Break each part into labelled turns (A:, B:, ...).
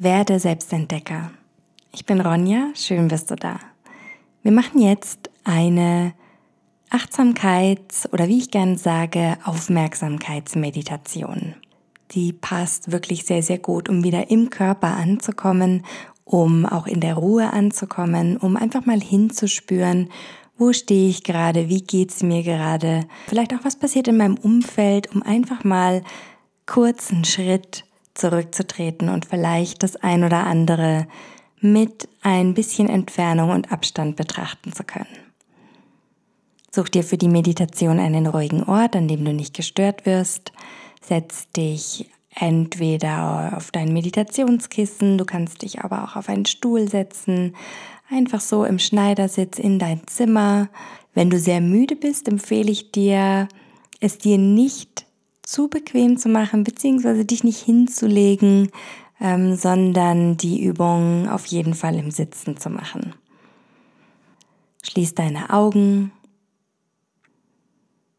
A: Werde Selbstentdecker. Ich bin Ronja, schön bist du da. Wir machen jetzt eine Achtsamkeits- oder wie ich gerne sage, Aufmerksamkeitsmeditation. Die passt wirklich sehr, sehr gut, um wieder im Körper anzukommen, um auch in der Ruhe anzukommen, um einfach mal hinzuspüren, wo stehe ich gerade, wie geht's mir gerade, vielleicht auch was passiert in meinem Umfeld, um einfach mal kurz einen Schritt zurückzutreten und vielleicht das ein oder andere mit ein bisschen Entfernung und Abstand betrachten zu können. Such dir für die Meditation einen ruhigen Ort, an dem du nicht gestört wirst. Setz dich entweder auf dein Meditationskissen, du kannst dich aber auch auf einen Stuhl setzen, einfach so im Schneidersitz in dein Zimmer. Wenn du sehr müde bist, empfehle ich dir, es dir nicht zu bequem zu machen, beziehungsweise dich nicht hinzulegen, ähm, sondern die Übung auf jeden Fall im Sitzen zu machen. Schließ deine Augen.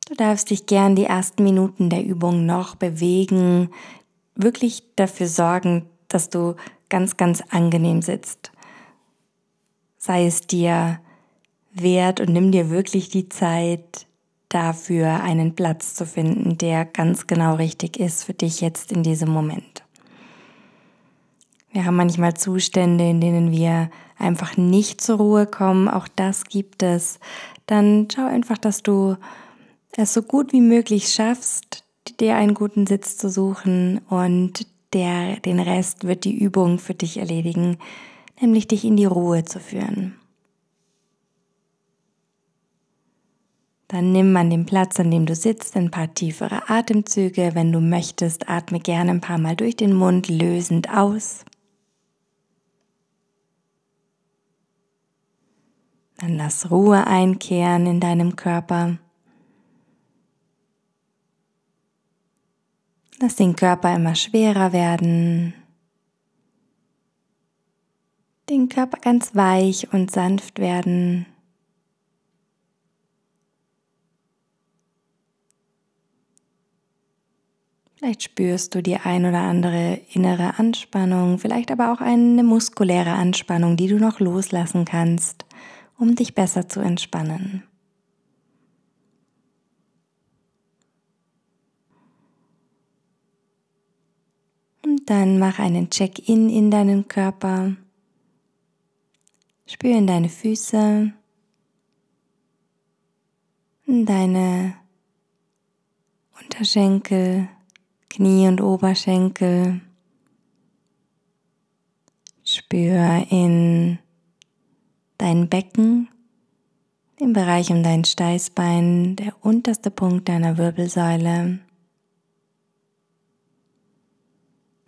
A: Du darfst dich gern die ersten Minuten der Übung noch bewegen, wirklich dafür sorgen, dass du ganz, ganz angenehm sitzt. Sei es dir wert und nimm dir wirklich die Zeit, dafür einen Platz zu finden, der ganz genau richtig ist für dich jetzt in diesem Moment. Wir haben manchmal Zustände, in denen wir einfach nicht zur Ruhe kommen. Auch das gibt es. Dann schau einfach, dass du es so gut wie möglich schaffst, dir einen guten Sitz zu suchen und der, den Rest wird die Übung für dich erledigen, nämlich dich in die Ruhe zu führen. Dann nimm an dem Platz, an dem du sitzt, ein paar tiefere Atemzüge. Wenn du möchtest, atme gerne ein paar Mal durch den Mund lösend aus. Dann lass Ruhe einkehren in deinem Körper. Lass den Körper immer schwerer werden. Den Körper ganz weich und sanft werden. Vielleicht spürst du die ein oder andere innere Anspannung, vielleicht aber auch eine muskuläre Anspannung, die du noch loslassen kannst, um dich besser zu entspannen. Und dann mach einen Check-in in deinen Körper. Spür in deine Füße, in deine Unterschenkel, Knie und Oberschenkel. Spür in dein Becken, den Bereich um dein Steißbein, der unterste Punkt deiner Wirbelsäule.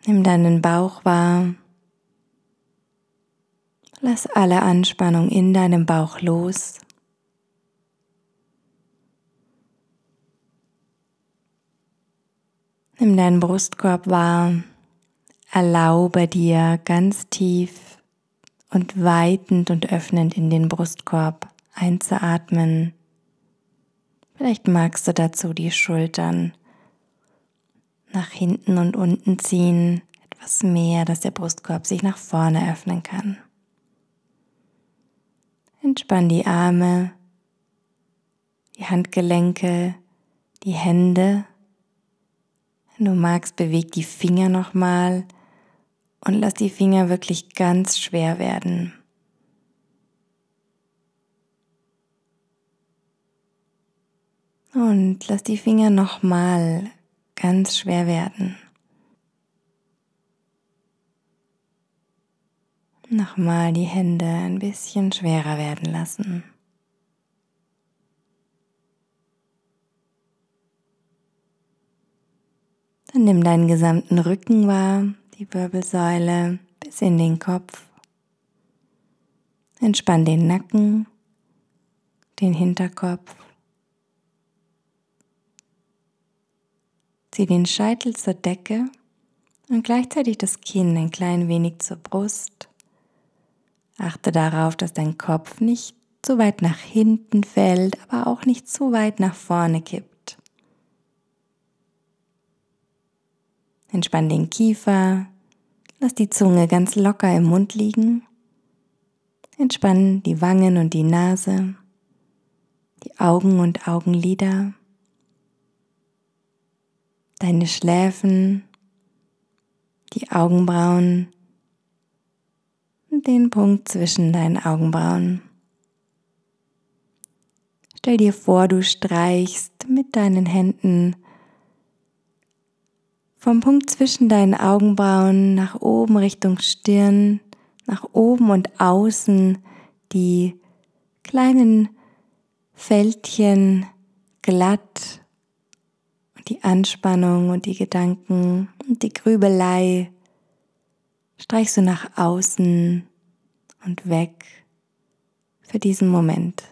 A: Nimm deinen Bauch wahr. Lass alle Anspannung in deinem Bauch los. Nimm deinen Brustkorb wahr. Erlaube dir ganz tief und weitend und öffnend in den Brustkorb einzuatmen. Vielleicht magst du dazu die Schultern nach hinten und unten ziehen, etwas mehr, dass der Brustkorb sich nach vorne öffnen kann. Entspann die Arme, die Handgelenke, die Hände du magst, beweg die Finger nochmal und lass die Finger wirklich ganz schwer werden. Und lass die Finger nochmal ganz schwer werden. Nochmal die Hände ein bisschen schwerer werden lassen. Dann nimm deinen gesamten Rücken wahr, die Wirbelsäule bis in den Kopf. Entspann den Nacken, den Hinterkopf. Zieh den Scheitel zur Decke und gleichzeitig das Kinn ein klein wenig zur Brust. Achte darauf, dass dein Kopf nicht zu weit nach hinten fällt, aber auch nicht zu weit nach vorne kippt. Entspann den Kiefer, Lass die Zunge ganz locker im Mund liegen. Entspann die Wangen und die Nase, die Augen und Augenlider, deine Schläfen, die Augenbrauen. Und den Punkt zwischen deinen Augenbrauen. Stell dir vor, du streichst mit deinen Händen vom Punkt zwischen deinen Augenbrauen nach oben Richtung Stirn, nach oben und außen die kleinen Fältchen glatt und die Anspannung und die Gedanken und die Grübelei streichst du nach außen und weg für diesen Moment.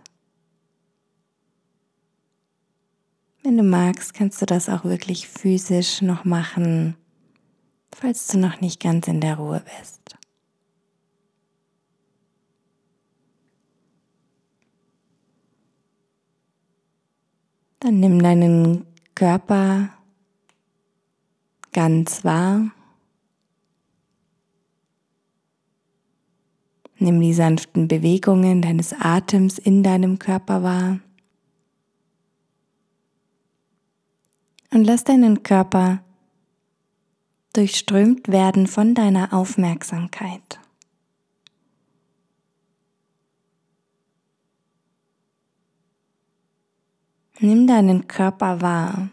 A: Wenn du magst, kannst du das auch wirklich physisch noch machen, falls du noch nicht ganz in der Ruhe bist. Dann nimm deinen Körper ganz wahr. Nimm die sanften Bewegungen deines Atems in deinem Körper wahr. Und lass deinen Körper durchströmt werden von deiner Aufmerksamkeit. Nimm deinen Körper wahr.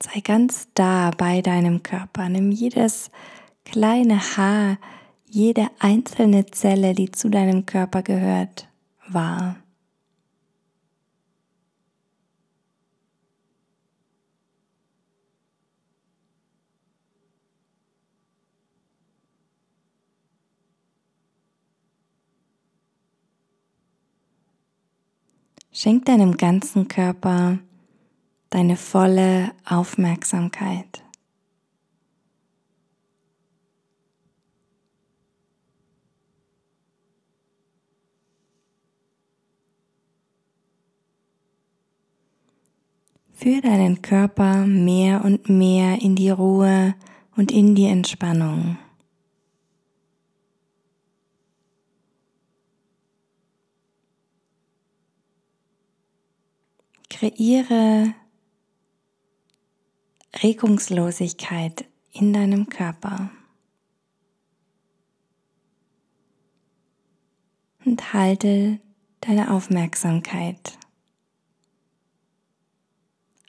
A: Sei ganz da bei deinem Körper. Nimm jedes kleine Haar, jede einzelne Zelle, die zu deinem Körper gehört, wahr. Schenk deinem ganzen Körper deine volle Aufmerksamkeit. Führ deinen Körper mehr und mehr in die Ruhe und in die Entspannung. Kreiere Regungslosigkeit in deinem Körper. Und halte deine Aufmerksamkeit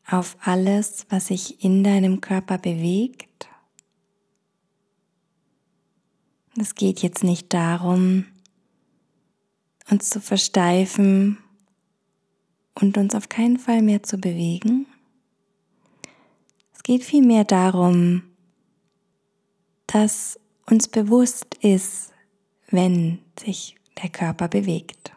A: auf alles, was sich in deinem Körper bewegt. Es geht jetzt nicht darum, uns zu versteifen und uns auf keinen Fall mehr zu bewegen. Es geht vielmehr darum, dass uns bewusst ist, wenn sich der Körper bewegt.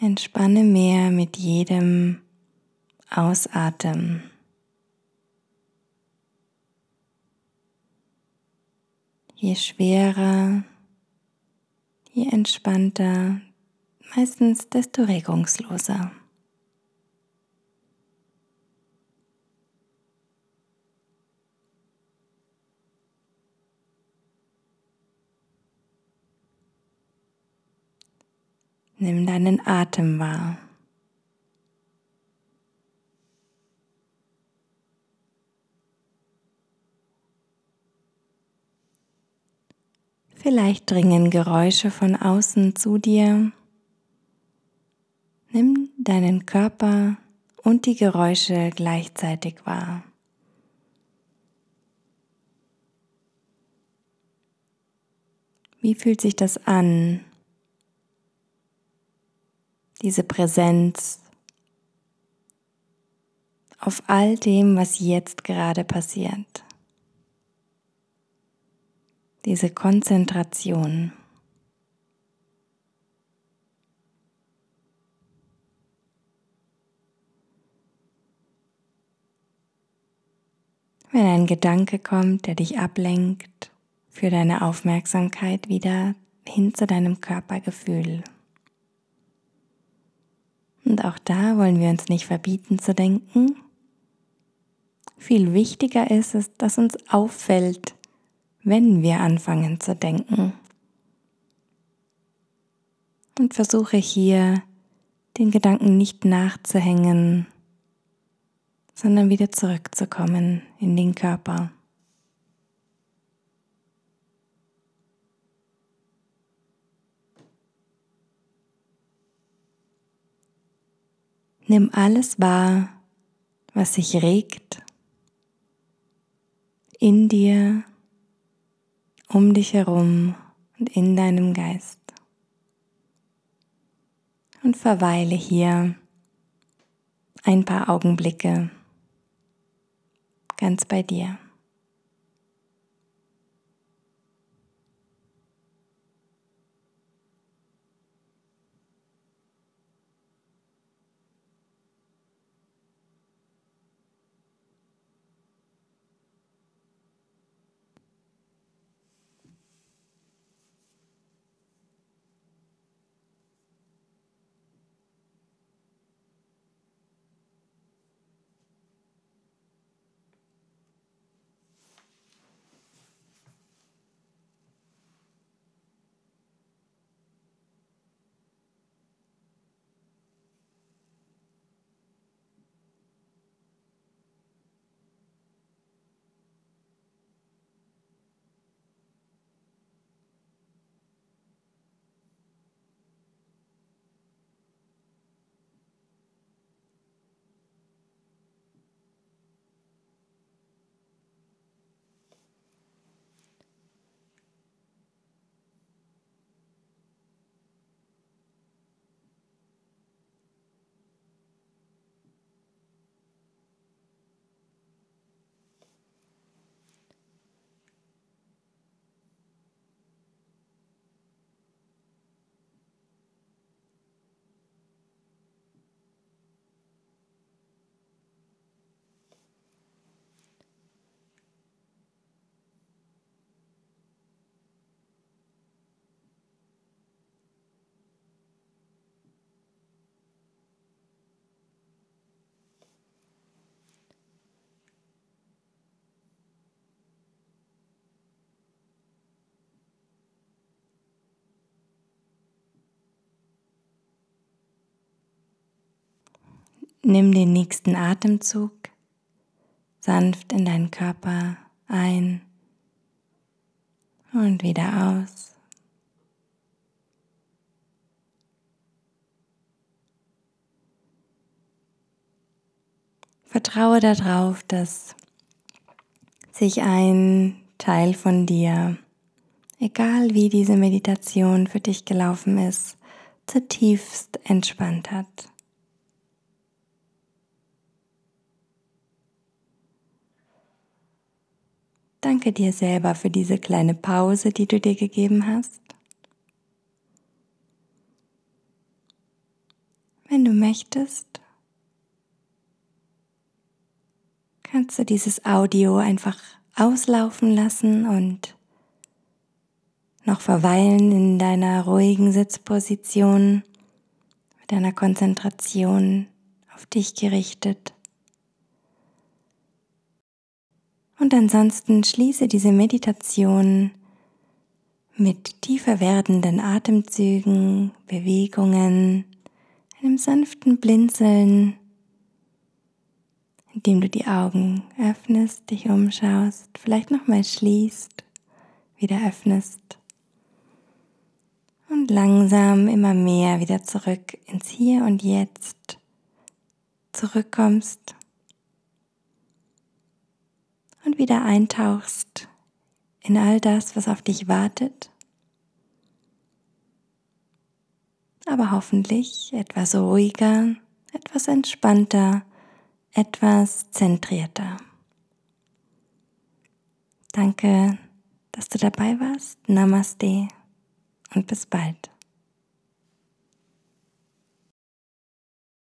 A: Entspanne mehr mit jedem Ausatmen. Je schwerer, je entspannter, meistens desto regungsloser. Nimm deinen Atem wahr. Vielleicht dringen Geräusche von außen zu dir. Nimm deinen Körper und die Geräusche gleichzeitig wahr. Wie fühlt sich das an, diese Präsenz auf all dem, was jetzt gerade passiert. Diese Konzentration. Wenn ein Gedanke kommt, der dich ablenkt, für deine Aufmerksamkeit wieder hin zu deinem Körpergefühl. Und auch da wollen wir uns nicht verbieten zu denken. Viel wichtiger ist es, dass uns auffällt, wenn wir anfangen zu denken. Und versuche hier den Gedanken nicht nachzuhängen, sondern wieder zurückzukommen in den Körper. Nimm alles wahr, was sich regt in dir, um dich herum und in deinem Geist. Und verweile hier ein paar Augenblicke ganz bei dir. Nimm den nächsten Atemzug sanft in deinen Körper ein und wieder aus. Vertraue darauf, dass sich ein Teil von dir, egal wie diese Meditation für dich gelaufen ist, zutiefst entspannt hat. Danke dir selber für diese kleine Pause, die du dir gegeben hast. Wenn du möchtest, kannst du dieses Audio einfach auslaufen lassen und noch verweilen in deiner ruhigen Sitzposition mit deiner Konzentration auf dich gerichtet. Und ansonsten schließe diese Meditation mit tiefer werdenden Atemzügen, Bewegungen, einem sanften Blinzeln, indem du die Augen öffnest, dich umschaust, vielleicht nochmal schließt, wieder öffnest und langsam immer mehr wieder zurück ins Hier und Jetzt zurückkommst und wieder eintauchst in all das, was auf dich wartet, aber hoffentlich etwas ruhiger, etwas entspannter, etwas zentrierter. Danke, dass du dabei warst. Namaste und bis bald.